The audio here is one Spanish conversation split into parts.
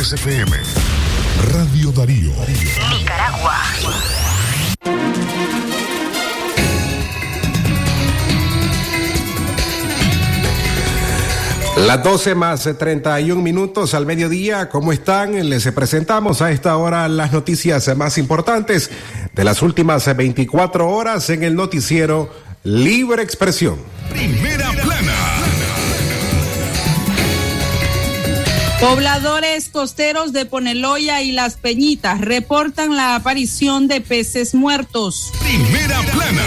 93 FM. Radio Darío. Nicaragua. Las 12 más 31 minutos al mediodía, ¿cómo están? Les presentamos a esta hora las noticias más importantes de las últimas 24 horas en el noticiero Libre Expresión. Primera Pobladores costeros de Poneloya y Las Peñitas reportan la aparición de peces muertos. Primera plana.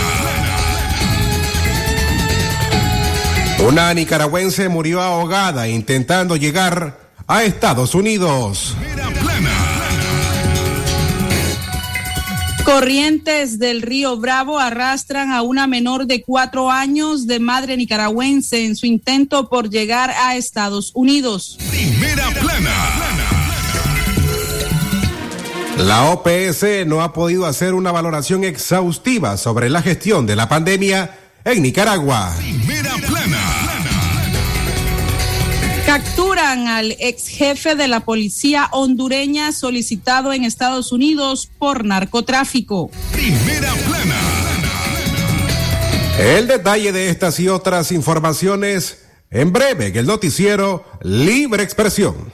Una nicaragüense murió ahogada intentando llegar a Estados Unidos. Primera plana. Corrientes del río Bravo arrastran a una menor de cuatro años de madre nicaragüense en su intento por llegar a Estados Unidos. Primera plana. La OPS no ha podido hacer una valoración exhaustiva sobre la gestión de la pandemia en Nicaragua. Capturan al ex jefe de la policía hondureña solicitado en Estados Unidos por narcotráfico. Primera plana. El detalle de estas y otras informaciones en breve en el noticiero Libre Expresión.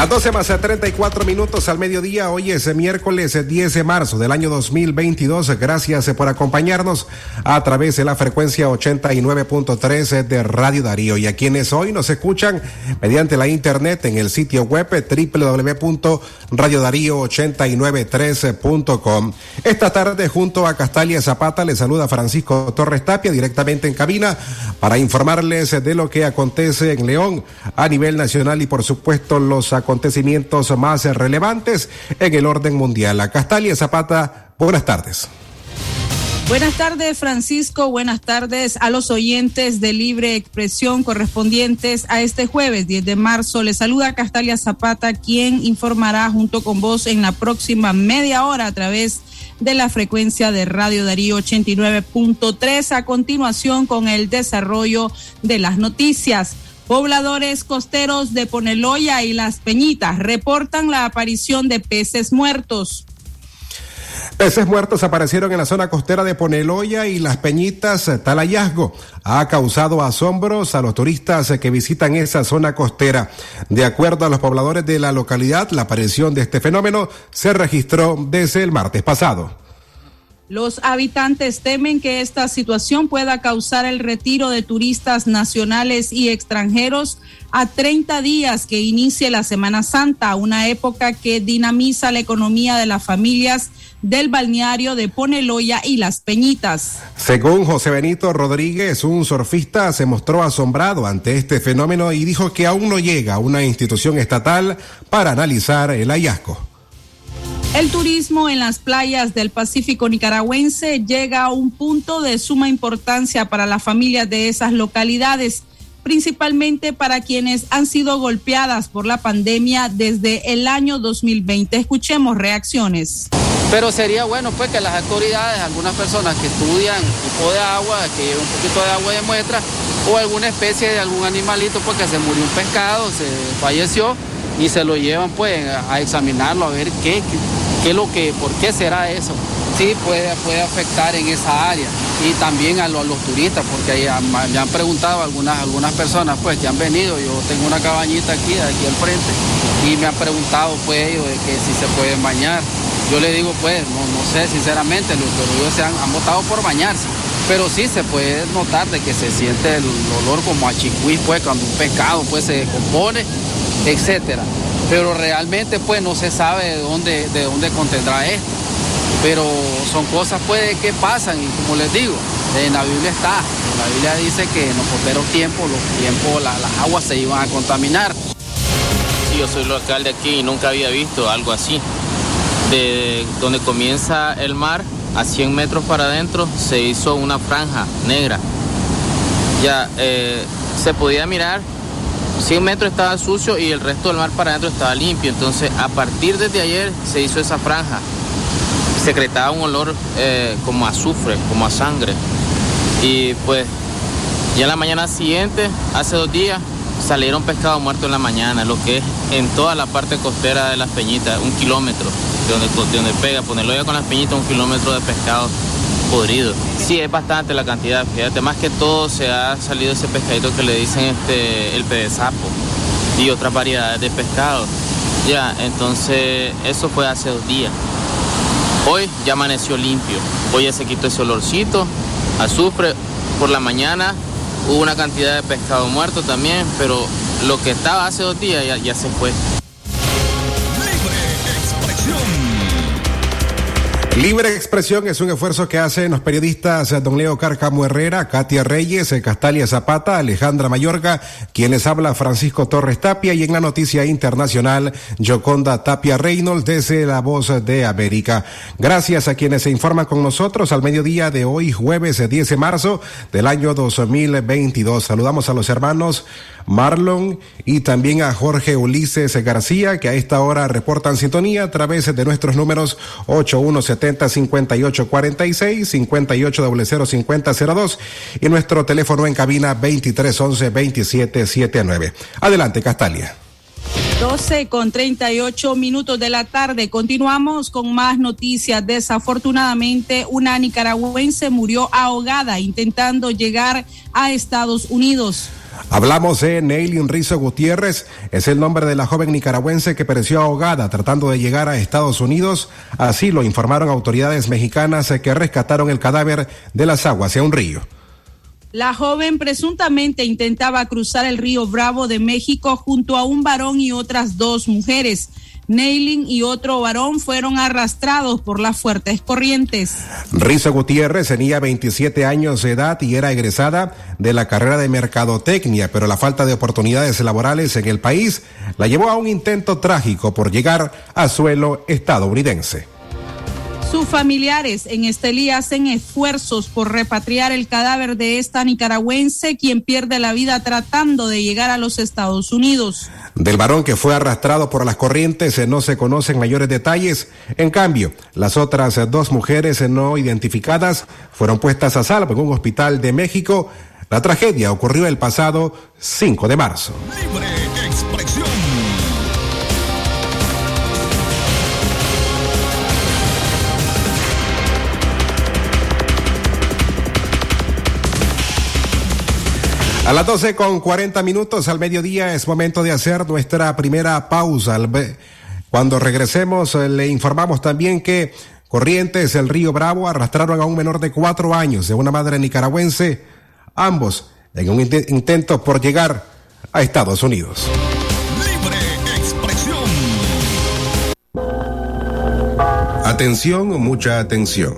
Las 12 más 34 minutos al mediodía, hoy es miércoles 10 de marzo del año 2022. Gracias por acompañarnos a través de la frecuencia 89.3 de Radio Darío y a quienes hoy nos escuchan mediante la internet en el sitio web www.radiodarío893.com. Esta tarde junto a Castalia Zapata les saluda Francisco Torres Tapia directamente en cabina para informarles de lo que acontece en León a nivel nacional y por supuesto los acontecimientos más relevantes en el orden mundial. Castalia Zapata, buenas tardes. Buenas tardes, Francisco. Buenas tardes a los oyentes de Libre Expresión correspondientes a este jueves 10 de marzo. Les saluda Castalia Zapata, quien informará junto con vos en la próxima media hora a través de la frecuencia de Radio Darío 89.3. A continuación, con el desarrollo de las noticias. Pobladores costeros de Poneloya y Las Peñitas reportan la aparición de peces muertos. Peces muertos aparecieron en la zona costera de Poneloya y Las Peñitas. Tal hallazgo ha causado asombros a los turistas que visitan esa zona costera. De acuerdo a los pobladores de la localidad, la aparición de este fenómeno se registró desde el martes pasado. Los habitantes temen que esta situación pueda causar el retiro de turistas nacionales y extranjeros a 30 días que inicie la Semana Santa, una época que dinamiza la economía de las familias del balneario de Poneloya y Las Peñitas. Según José Benito Rodríguez, un surfista se mostró asombrado ante este fenómeno y dijo que aún no llega una institución estatal para analizar el hallazgo. El turismo en las playas del Pacífico nicaragüense llega a un punto de suma importancia para las familias de esas localidades, principalmente para quienes han sido golpeadas por la pandemia desde el año 2020. Escuchemos reacciones. Pero sería bueno pues que las autoridades, algunas personas que estudian tipo de agua, que un poquito de agua de muestra, o alguna especie de algún animalito porque se murió un pescado, se falleció y se lo llevan pues a examinarlo, a ver qué, qué, es lo que, por qué será eso. Sí, puede, puede afectar en esa área y también a, lo- a los turistas, porque ya me han preguntado algunas, algunas personas pues que han venido, yo tengo una cabañita aquí, aquí al frente, y me han preguntado pues ellos de que si se pueden bañar. Yo le digo pues, no, no sé sinceramente, lo- pero ellos se han, han votado por bañarse. pero sí se puede notar de que se siente el olor como a chicuí, pues cuando un pescado pues se descompone, etcétera. Pero realmente pues no se sabe de dónde, de dónde contendrá esto. Pero son cosas pues que pasan y como les digo, en la Biblia está, la Biblia dice que en los posteros tiempos, los tiempos, las aguas se iban a contaminar. Sí, yo soy local de aquí y nunca había visto algo así. De donde comienza el mar a 100 metros para adentro se hizo una franja negra. Ya eh, se podía mirar, 100 metros estaba sucio y el resto del mar para adentro estaba limpio. Entonces, a partir de ayer se hizo esa franja. Secretaba un olor eh, como azufre, como a sangre. Y pues, ya la mañana siguiente, hace dos días, salieron pescados muertos en la mañana, lo que es en toda la parte costera de las Peñitas, un kilómetro de donde, donde pega, ponerlo ya con las Peñitas, un kilómetro de pescado podrido. Sí, es bastante la cantidad, fíjate, más que todo se ha salido ese pescadito que le dicen este, el pedezapo y otras variedades de pescado. Ya, entonces eso fue hace dos días. Hoy ya amaneció limpio, hoy ya se quitó ese olorcito, azufre, por la mañana Hubo una cantidad de pescado muerto también, pero lo que estaba hace dos días ya, ya se fue. Libre Expresión es un esfuerzo que hacen los periodistas Don Leo Carcamo Herrera, Katia Reyes, Castalia Zapata, Alejandra Mayorga, quienes habla Francisco Torres Tapia y en la noticia internacional Joconda Tapia Reynolds desde La Voz de América. Gracias a quienes se informan con nosotros al mediodía de hoy, jueves 10 eh, de marzo del año 2022. Saludamos a los hermanos Marlon y también a Jorge Ulises García, que a esta hora reportan sintonía a través de nuestros números 8170-5846, 5800-5002 y nuestro teléfono en cabina 2311-2779. Adelante, Castalia. 12 con 38 minutos de la tarde. Continuamos con más noticias. Desafortunadamente, una nicaragüense murió ahogada intentando llegar a Estados Unidos. Hablamos de Neilin Rizo Gutiérrez, es el nombre de la joven nicaragüense que pereció ahogada tratando de llegar a Estados Unidos. Así lo informaron autoridades mexicanas que rescataron el cadáver de las aguas hacia un río. La joven presuntamente intentaba cruzar el río Bravo de México junto a un varón y otras dos mujeres. Nailing y otro varón fueron arrastrados por las fuertes corrientes. Rizo Gutiérrez tenía 27 años de edad y era egresada de la carrera de mercadotecnia, pero la falta de oportunidades laborales en el país la llevó a un intento trágico por llegar a suelo estadounidense. Sus familiares en Estelí hacen esfuerzos por repatriar el cadáver de esta nicaragüense, quien pierde la vida tratando de llegar a los Estados Unidos. Del varón que fue arrastrado por las corrientes eh, no se conocen mayores detalles. En cambio, las otras eh, dos mujeres eh, no identificadas fueron puestas a salvo en un hospital de México. La tragedia ocurrió el pasado 5 de marzo. A las 12 con 40 minutos al mediodía es momento de hacer nuestra primera pausa. Cuando regresemos eh, le informamos también que corrientes del río Bravo arrastraron a un menor de cuatro años de una madre nicaragüense, ambos en un intento por llegar a Estados Unidos. Libre expresión. Atención, mucha atención.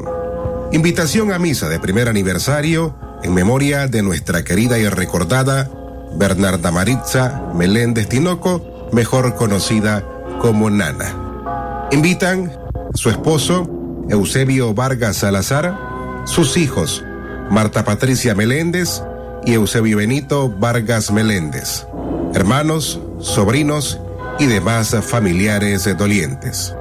Invitación a misa de primer aniversario en memoria de nuestra querida y recordada Bernarda Maritza Meléndez Tinoco, mejor conocida como Nana. Invitan su esposo, Eusebio Vargas Salazar, sus hijos, Marta Patricia Meléndez y Eusebio Benito Vargas Meléndez, hermanos, sobrinos y demás familiares dolientes.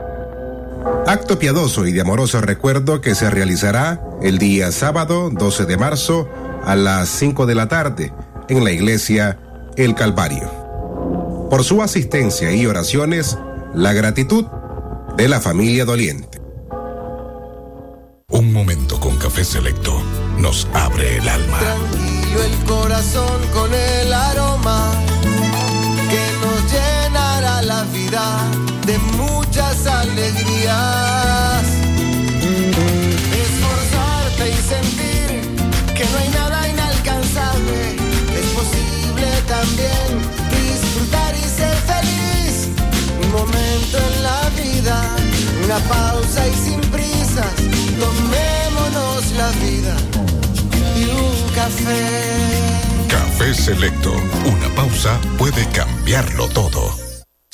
Acto piadoso y de amoroso recuerdo que se realizará el día sábado 12 de marzo a las 5 de la tarde en la iglesia El Calvario. Por su asistencia y oraciones, la gratitud de la familia doliente. Un momento con café selecto nos abre el alma. Tranquilo el corazón con el aroma que nos llenará la vida muchas alegrías. Esforzarte y sentir que no hay nada inalcanzable. Es posible también disfrutar y ser feliz. Un momento en la vida, una pausa y sin prisas. Tomémonos la vida y un café. Café Selecto. Una pausa puede cambiarlo todo.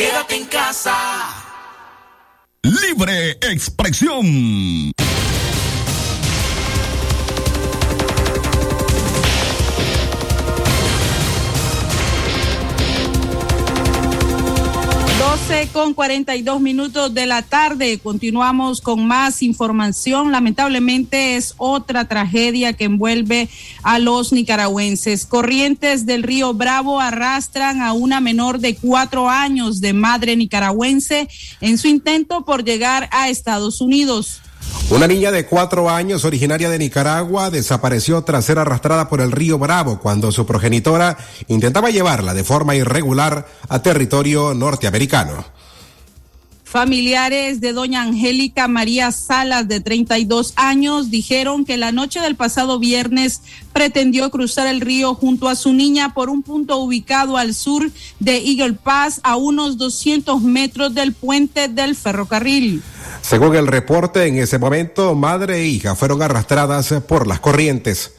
Quédate en casa. Libre expresión. 12 con 42 minutos de la tarde. Continuamos con más información. Lamentablemente es otra tragedia que envuelve a los nicaragüenses. Corrientes del río Bravo arrastran a una menor de cuatro años de madre nicaragüense en su intento por llegar a Estados Unidos. Una niña de cuatro años, originaria de Nicaragua, desapareció tras ser arrastrada por el río Bravo cuando su progenitora intentaba llevarla de forma irregular a territorio norteamericano. Familiares de doña Angélica María Salas, de 32 años, dijeron que la noche del pasado viernes pretendió cruzar el río junto a su niña por un punto ubicado al sur de Eagle Pass, a unos 200 metros del puente del ferrocarril. Según el reporte, en ese momento, madre e hija fueron arrastradas por las corrientes.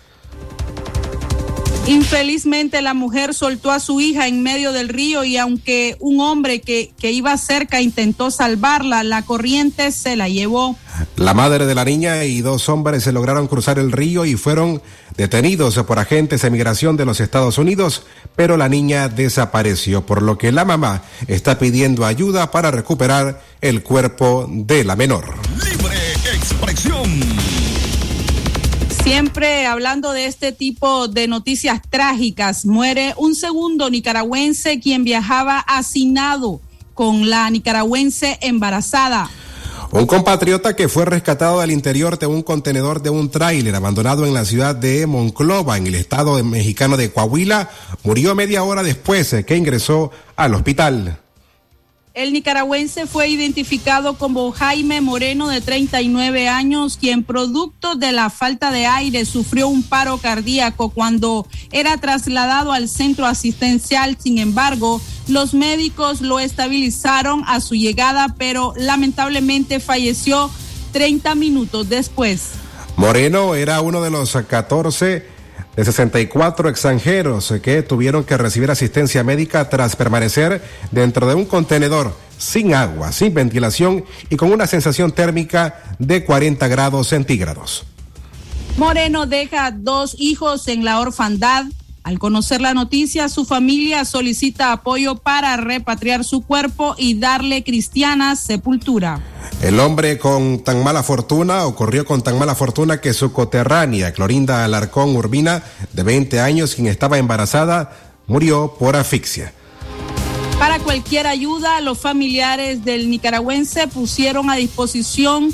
Infelizmente la mujer soltó a su hija en medio del río y aunque un hombre que, que, iba cerca intentó salvarla, la corriente se la llevó. La madre de la niña y dos hombres se lograron cruzar el río y fueron detenidos por agentes de migración de los Estados Unidos, pero la niña desapareció, por lo que la mamá está pidiendo ayuda para recuperar el cuerpo de la menor. Libre expresión. Siempre hablando de este tipo de noticias trágicas, muere un segundo nicaragüense quien viajaba hacinado con la nicaragüense embarazada. Un compatriota que fue rescatado del interior de un contenedor de un tráiler abandonado en la ciudad de Monclova, en el estado mexicano de Coahuila, murió media hora después que ingresó al hospital. El nicaragüense fue identificado como Jaime Moreno, de 39 años, quien producto de la falta de aire sufrió un paro cardíaco cuando era trasladado al centro asistencial. Sin embargo, los médicos lo estabilizaron a su llegada, pero lamentablemente falleció 30 minutos después. Moreno era uno de los 14 de 64 extranjeros que tuvieron que recibir asistencia médica tras permanecer dentro de un contenedor sin agua, sin ventilación y con una sensación térmica de 40 grados centígrados. Moreno deja dos hijos en la orfandad. Al conocer la noticia, su familia solicita apoyo para repatriar su cuerpo y darle cristiana sepultura. El hombre con tan mala fortuna ocurrió con tan mala fortuna que su coterránea, Clorinda Alarcón Urbina, de 20 años, quien estaba embarazada, murió por asfixia. Para cualquier ayuda, los familiares del nicaragüense pusieron a disposición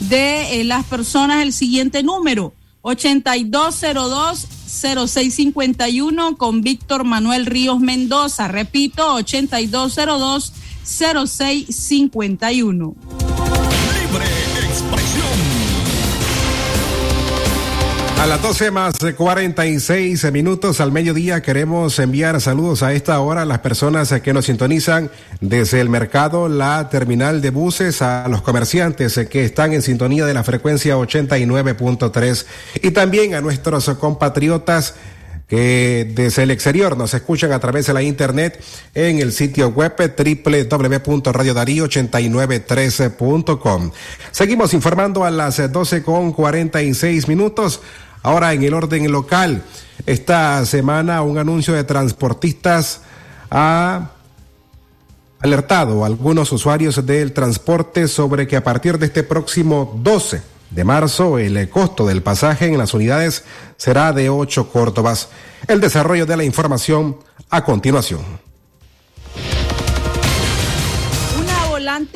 de eh, las personas el siguiente número, 8202-0651 con Víctor Manuel Ríos Mendoza. Repito, 8202-0651. A las 12 más 46 minutos al mediodía queremos enviar saludos a esta hora a las personas que nos sintonizan desde el mercado, la terminal de buses, a los comerciantes que están en sintonía de la frecuencia 89.3 y también a nuestros compatriotas que desde el exterior nos escuchan a través de la internet en el sitio web www.radiodarío8913.com. Seguimos informando a las 12 con 46 minutos. Ahora en el orden local, esta semana un anuncio de transportistas ha alertado a algunos usuarios del transporte sobre que a partir de este próximo 12 de marzo el costo del pasaje en las unidades será de 8 córdobas. El desarrollo de la información a continuación.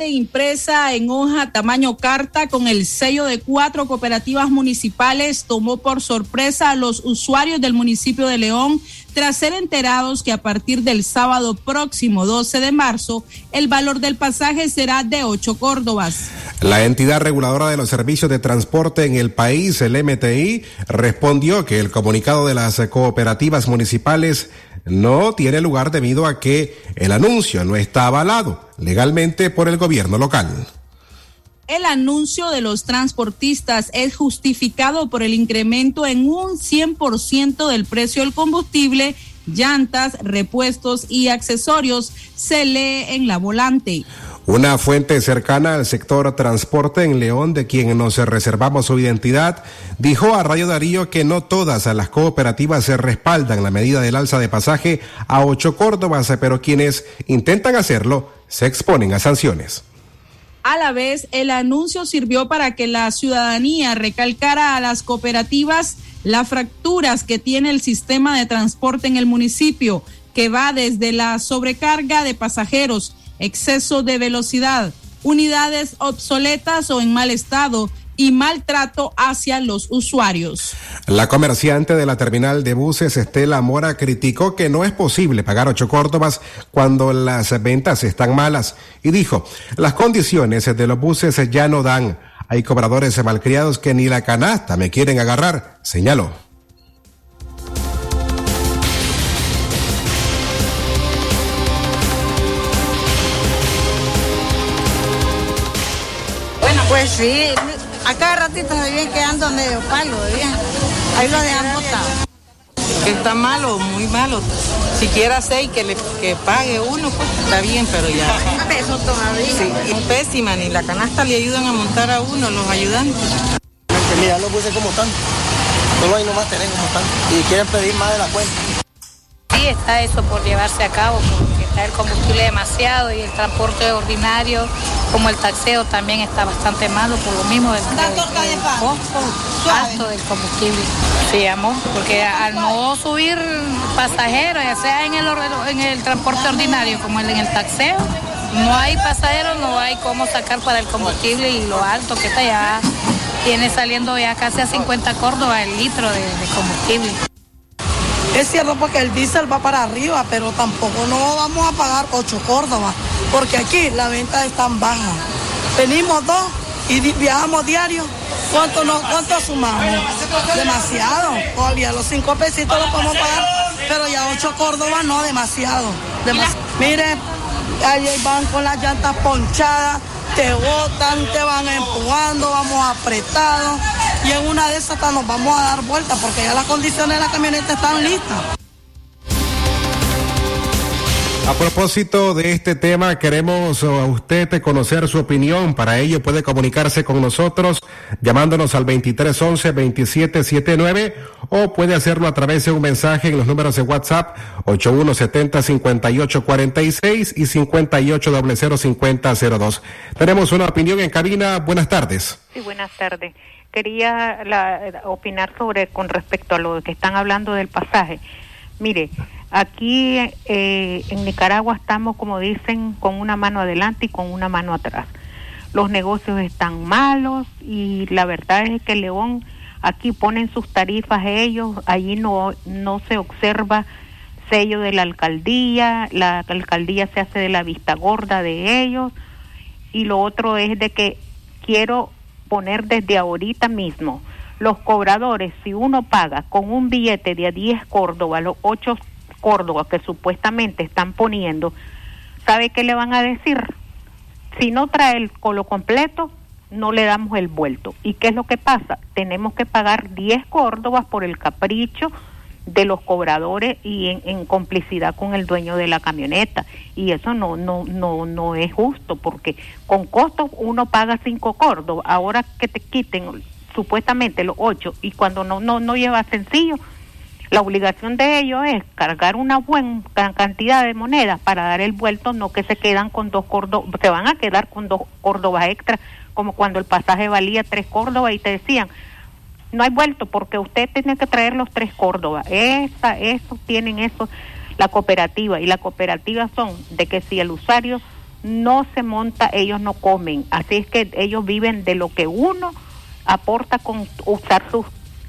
impresa en hoja tamaño carta con el sello de cuatro cooperativas municipales tomó por sorpresa a los usuarios del municipio de León tras ser enterados que a partir del sábado próximo 12 de marzo el valor del pasaje será de 8 córdobas. La entidad reguladora de los servicios de transporte en el país, el MTI, respondió que el comunicado de las cooperativas municipales no tiene lugar debido a que el anuncio no está avalado legalmente por el gobierno local. El anuncio de los transportistas es justificado por el incremento en un 100% del precio del combustible, llantas, repuestos y accesorios, se lee en la volante. Una fuente cercana al sector transporte en León, de quien nos reservamos su identidad, dijo a Radio Darío que no todas las cooperativas se respaldan la medida del alza de pasaje a ocho Córdobas, pero quienes intentan hacerlo se exponen a sanciones. A la vez, el anuncio sirvió para que la ciudadanía recalcara a las cooperativas las fracturas que tiene el sistema de transporte en el municipio, que va desde la sobrecarga de pasajeros, exceso de velocidad, unidades obsoletas o en mal estado y maltrato hacia los usuarios. La comerciante de la terminal de buses Estela Mora criticó que no es posible pagar ocho córdobas cuando las ventas están malas y dijo, las condiciones de los buses ya no dan. Hay cobradores malcriados que ni la canasta me quieren agarrar, señaló. Pues sí, a cada ratito se vienen quedando medio palo, bien. Ahí lo dejan botado. Está malo, muy malo. Si quiere seis que le que pague uno, pues está bien, pero ya. Un peso todavía. Sí, pésima, ni la canasta le ayudan a montar a uno, los ayudantes. Mira, los buses como están. Solo ahí nomás tenemos como están. Y quieren pedir más de la cuenta. Sí, está eso por llevarse a cabo, porque el combustible demasiado y el transporte ordinario como el taxeo también está bastante malo por lo mismo del, costo alto del combustible. Sí, amor, porque al no subir pasajeros, ya sea en el, en el transporte ordinario como en el taxeo, no hay pasajeros, no hay cómo sacar para el combustible y lo alto que está ya tiene saliendo ya casi a 50 córdobas el litro de, de combustible. Es cierto porque el diésel va para arriba, pero tampoco no vamos a pagar 8 córdobas, porque aquí la venta es tan baja. Venimos dos y viajamos diario. ¿Cuánto, no, cuánto sumamos? Demasiado. Todavía los 5 pesitos los podemos pagar, pero ya 8 córdobas no, demasiado. demasiado. Mire, ahí van con las llantas ponchadas, te botan, te van empujando, vamos apretados y en una de esas nos vamos a dar vuelta porque ya las condiciones de la camioneta están listas. A propósito de este tema, queremos a usted conocer su opinión. Para ello puede comunicarse con nosotros llamándonos al 2311-2779 o puede hacerlo a través de un mensaje en los números de WhatsApp 8170-5846 y 58005002. Tenemos una opinión en cabina. Buenas tardes. Sí, buenas tardes. Quería opinar sobre con respecto a lo que están hablando del pasaje. Mire, Aquí eh, en Nicaragua estamos, como dicen, con una mano adelante y con una mano atrás. Los negocios están malos y la verdad es que León aquí ponen sus tarifas ellos, allí no, no se observa sello de la alcaldía, la alcaldía se hace de la vista gorda de ellos y lo otro es de que quiero poner desde ahorita mismo los cobradores, si uno paga con un billete de a 10 Córdoba, los 8 Córdoba que supuestamente están poniendo, ¿sabe qué le van a decir? Si no trae el colo completo, no le damos el vuelto. ¿Y qué es lo que pasa? Tenemos que pagar 10 Córdobas por el capricho de los cobradores y en, complicidad con el dueño de la camioneta. Y eso no no no no es justo porque con costos uno paga 5 Córdobas ahora que te quiten supuestamente los 8 y cuando no no no lleva sencillo La obligación de ellos es cargar una buena cantidad de monedas para dar el vuelto, no que se quedan con dos córdobas, se van a quedar con dos córdobas extra, como cuando el pasaje valía tres córdobas y te decían, no hay vuelto porque usted tiene que traer los tres córdobas. Esa, eso tienen eso la cooperativa y la cooperativa son de que si el usuario no se monta, ellos no comen. Así es que ellos viven de lo que uno aporta con usar sus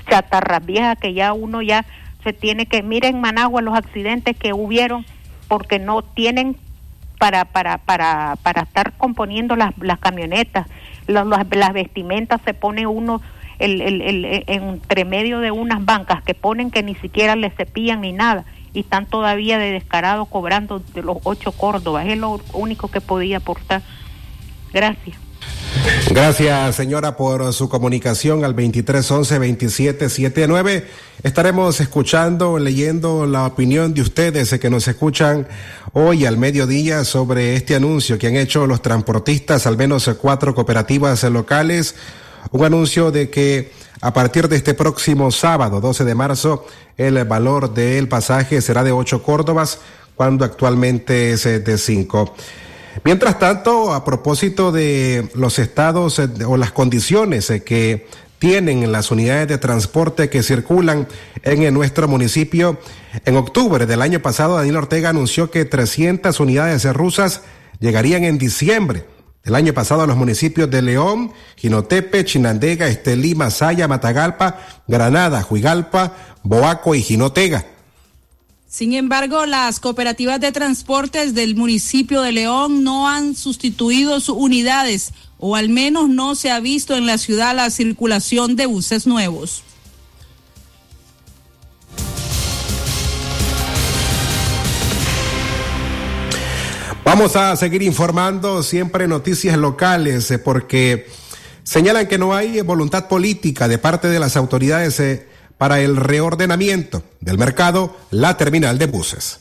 chatarras viejas que ya uno ya se tiene que miren Managua los accidentes que hubieron porque no tienen para para para para estar componiendo las, las camionetas las, las, vestimentas se pone uno el, el, el, entre medio de unas bancas que ponen que ni siquiera le cepillan ni nada y están todavía de descarado cobrando de los ocho Córdobas es lo único que podía aportar gracias Gracias, señora, por su comunicación al 2311-2779. Estaremos escuchando, leyendo la opinión de ustedes que nos escuchan hoy al mediodía sobre este anuncio que han hecho los transportistas, al menos cuatro cooperativas locales. Un anuncio de que a partir de este próximo sábado, 12 de marzo, el valor del pasaje será de ocho córdobas, cuando actualmente es de cinco. Mientras tanto, a propósito de los estados eh, o las condiciones eh, que tienen las unidades de transporte que circulan en nuestro municipio, en octubre del año pasado, Daniel Ortega anunció que 300 unidades rusas llegarían en diciembre del año pasado a los municipios de León, Jinotepe, Chinandega, Estelí, Masaya, Matagalpa, Granada, Juigalpa, Boaco y Jinotega. Sin embargo, las cooperativas de transportes del municipio de León no han sustituido sus unidades o al menos no se ha visto en la ciudad la circulación de buses nuevos. Vamos a seguir informando siempre noticias locales eh, porque señalan que no hay voluntad política de parte de las autoridades eh, para el reordenamiento del mercado la terminal de buses.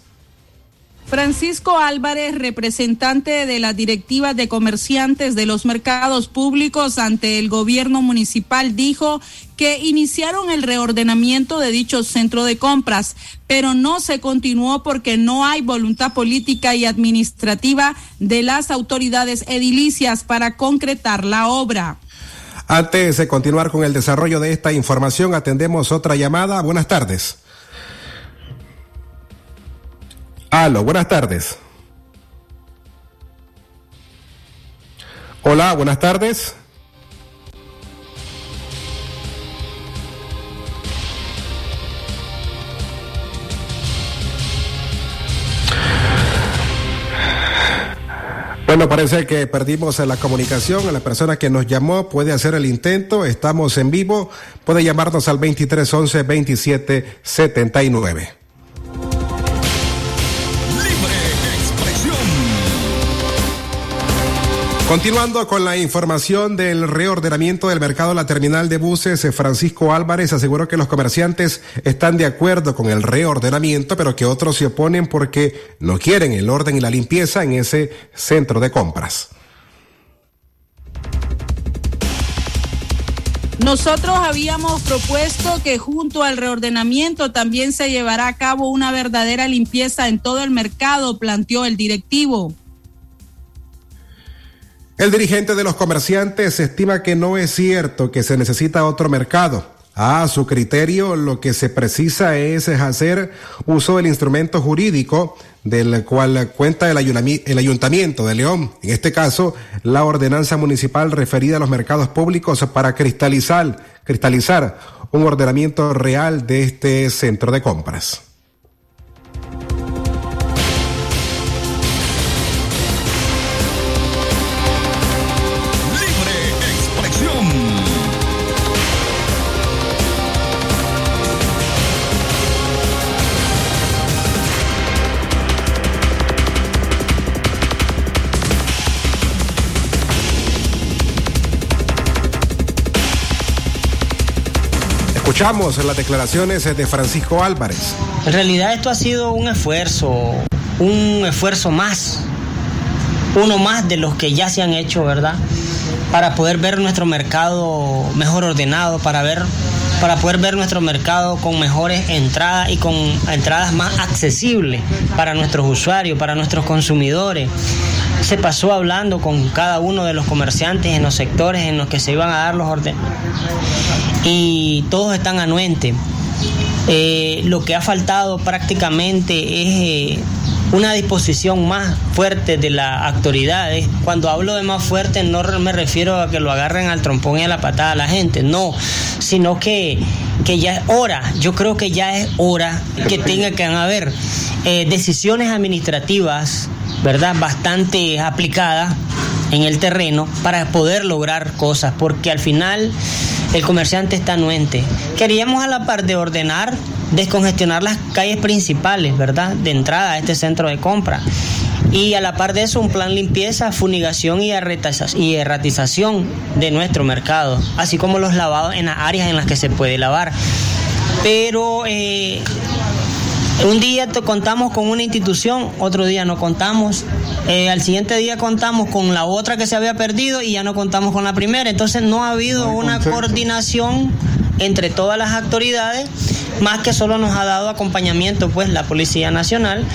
Francisco Álvarez, representante de la directiva de comerciantes de los mercados públicos ante el gobierno municipal, dijo que iniciaron el reordenamiento de dicho centro de compras, pero no se continuó porque no hay voluntad política y administrativa de las autoridades edilicias para concretar la obra. Antes de continuar con el desarrollo de esta información, atendemos otra llamada. Buenas tardes. Aló, buenas tardes. Hola, buenas tardes. Bueno, parece que perdimos la comunicación. La persona que nos llamó puede hacer el intento. Estamos en vivo. Puede llamarnos al 2311 2779. Continuando con la información del reordenamiento del mercado la terminal de buses, eh, Francisco Álvarez aseguró que los comerciantes están de acuerdo con el reordenamiento, pero que otros se oponen porque no quieren el orden y la limpieza en ese centro de compras. Nosotros habíamos propuesto que junto al reordenamiento también se llevará a cabo una verdadera limpieza en todo el mercado, planteó el directivo. El dirigente de los comerciantes estima que no es cierto que se necesita otro mercado. A su criterio, lo que se precisa es hacer uso del instrumento jurídico del cual cuenta el, Ayuntamiento de León, en este caso, la ordenanza municipal referida a los mercados públicos para cristalizar, cristalizar un ordenamiento real de este centro de compras. Escuchamos las declaraciones de Francisco Álvarez. En realidad esto ha sido un esfuerzo, un esfuerzo más, uno más de los que ya se han hecho, ¿verdad? Para poder ver nuestro mercado mejor ordenado, para ver para poder ver nuestro mercado con mejores entradas y con entradas más accesibles para nuestros usuarios, para nuestros consumidores. Se pasó hablando con cada uno de los comerciantes en los sectores en los que se iban a dar los órdenes y todos están anuentes. Eh, lo que ha faltado prácticamente es eh, una disposición más fuerte de las autoridades. Cuando hablo de más fuerte no me refiero a que lo agarren al trompón y a la patada a la gente, no, sino que, que ya es hora, yo creo que ya es hora que tenga que haber eh, decisiones administrativas, ¿verdad? Bastante aplicadas en el terreno para poder lograr cosas, porque al final el comerciante está anuente. Queríamos a la par de ordenar, descongestionar las calles principales, ¿verdad? De entrada a este centro de compra. Y a la par de eso, un plan limpieza, funigación y erratización de nuestro mercado, así como los lavados en las áreas en las que se puede lavar. Pero eh, un día contamos con una institución, otro día no contamos. Eh, al siguiente día contamos con la otra que se había perdido y ya no contamos con la primera. Entonces no ha habido una coordinación entre todas las autoridades, más que solo nos ha dado acompañamiento pues la Policía Nacional.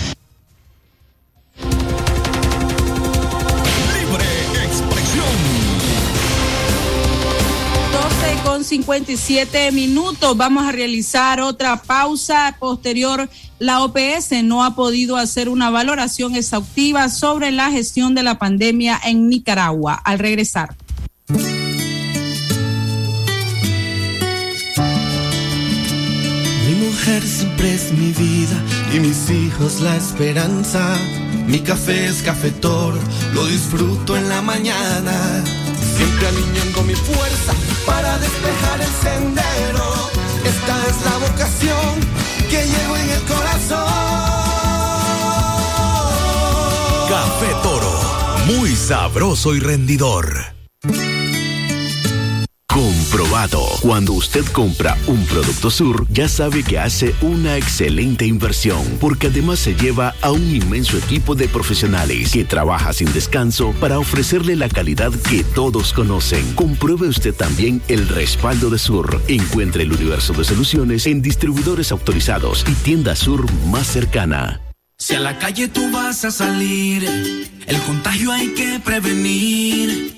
con 57 minutos. Vamos a realizar otra pausa posterior la OPS no ha podido hacer una valoración exhaustiva sobre la gestión de la pandemia en Nicaragua. Al regresar. Siempre es mi vida y mis hijos la esperanza. Mi café es cafetor, lo disfruto en la mañana. Siempre alineando mi fuerza para despejar el sendero. Esta es la vocación que llevo en el corazón. Café Toro, muy sabroso y rendidor. Cuando usted compra un producto Sur, ya sabe que hace una excelente inversión, porque además se lleva a un inmenso equipo de profesionales que trabaja sin descanso para ofrecerle la calidad que todos conocen. Compruebe usted también el respaldo de Sur. Encuentre el universo de soluciones en distribuidores autorizados y tienda Sur más cercana. Si a la calle tú vas a salir, el contagio hay que prevenir.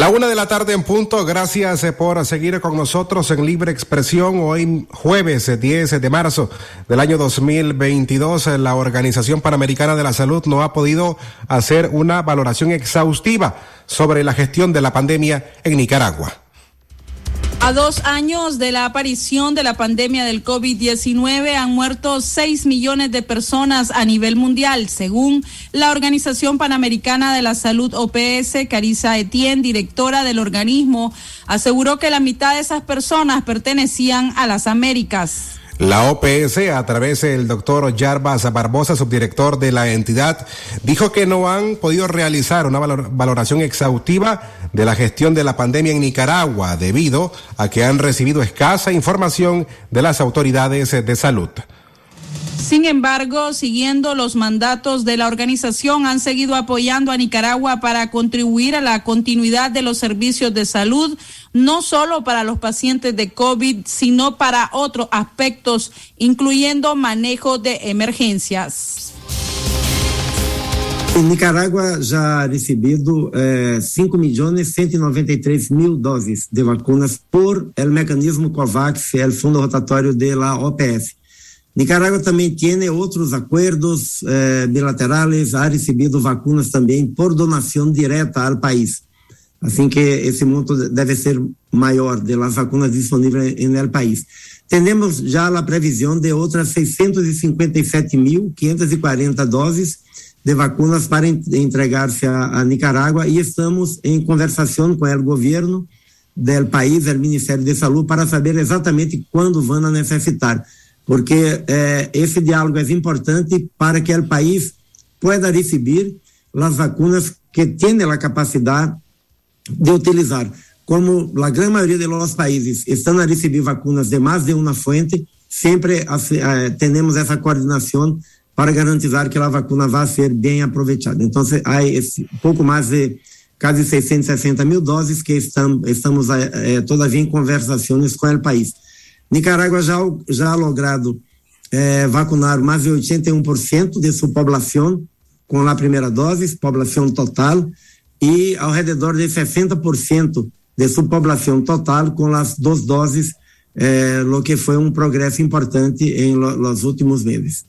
La una de la tarde en punto, gracias eh, por seguir con nosotros en Libre Expresión. Hoy jueves eh, 10 de marzo del año 2022, eh, la Organización Panamericana de la Salud no ha podido hacer una valoración exhaustiva sobre la gestión de la pandemia en Nicaragua. A dos años de la aparición de la pandemia del COVID-19 han muerto 6 millones de personas a nivel mundial, según la Organización Panamericana de la Salud OPS. Carisa Etienne, directora del organismo, aseguró que la mitad de esas personas pertenecían a las Américas. La OPS, a través del doctor Yarbas Barbosa, subdirector de la entidad, dijo que no han podido realizar una valor valoración exhaustiva de la gestión de la pandemia en Nicaragua debido a que han recibido escasa información de las autoridades de salud. Sin embargo, siguiendo los mandatos de la organización, han seguido apoyando a Nicaragua para contribuir a la continuidad de los servicios de salud, no solo para los pacientes de COVID, sino para otros aspectos, incluyendo manejo de emergencias. Em Nicarágua já recebido eh, 5 milhões 193 mil doses de vacunas por el mecanismo COVAX, el fundo rotatório de la OPS. Nicarágua também tem outros acordos eh, bilaterais, ha recebido vacunas também por donação direta ao país. Assim que esse monto deve ser maior de las vacunas disponíveis no país. Temos já a previsão de outras 657.540 doses de vacunas para entregar-se a, a, Nicarágua e estamos em conversação com o governo do país, o Ministério de Saúde, para saber exatamente quando vão necessitar, porque eh, esse diálogo é importante para que o país pueda receber as vacunas que têm a capacidade de utilizar. Como a grande maioria dos países estão a receber vacunas de mais de uma fonte, sempre eh, temos essa coordenação para garantizar que a vacuna vai ser bem aproveitada. Então, há esse pouco mais de quase 660 mil doses que estamos, estamos eh, todavia em conversações com o país. Nicarágua já, já ha logrado eh, vacunar mais de 81% de sua população com a primeira dose, população total, e ao redor de 60% de sua população total com as duas doses, eh, o que foi um progresso importante em lo, los últimos meses.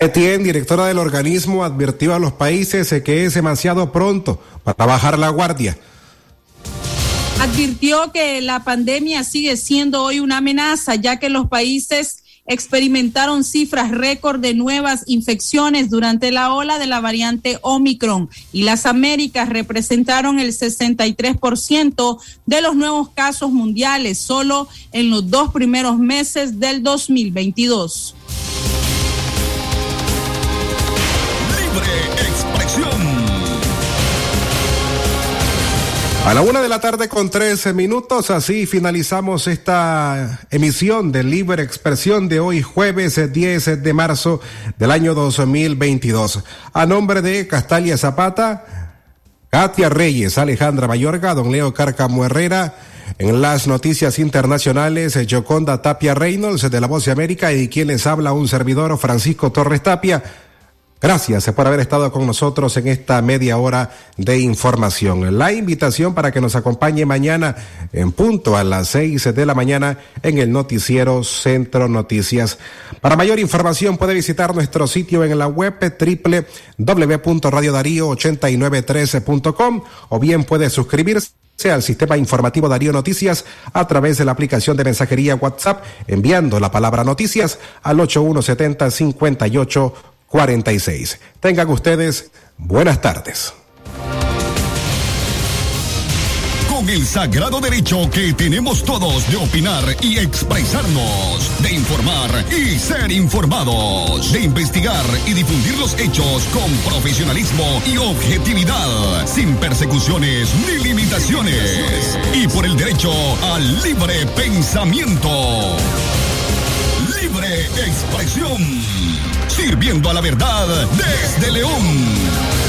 Etienne, directora del organismo, advirtió a los países que es demasiado pronto para bajar la guardia. Advirtió que la pandemia sigue siendo hoy una amenaza, ya que los países experimentaron cifras récord de nuevas infecciones durante la ola de la variante Omicron y las Américas representaron el 63% de los nuevos casos mundiales solo en los dos primeros meses del 2022. A la una de la tarde con 13 minutos, así finalizamos esta emisión de Libre Expresión de hoy, jueves 10 de marzo del año 2022. A nombre de Castalia Zapata, Katia Reyes, Alejandra Mayorga, don Leo Carcamo Herrera, en las noticias internacionales, Joconda Tapia Reynolds de La Voz de América y quien les habla un servidor, Francisco Torres Tapia. Gracias por haber estado con nosotros en esta media hora de información. La invitación para que nos acompañe mañana en punto a las seis de la mañana en el noticiero Centro Noticias. Para mayor información puede visitar nuestro sitio en la web www.radiodarío8913.com o bien puede suscribirse al sistema informativo Darío Noticias a través de la aplicación de mensajería WhatsApp enviando la palabra noticias al 8170 58 46. Tengan ustedes buenas tardes. Con el sagrado derecho que tenemos todos de opinar y expresarnos, de informar y ser informados, de investigar y difundir los hechos con profesionalismo y objetividad, sin persecuciones ni limitaciones, y por el derecho al libre pensamiento. Libre sirviendo a la verdad desde León.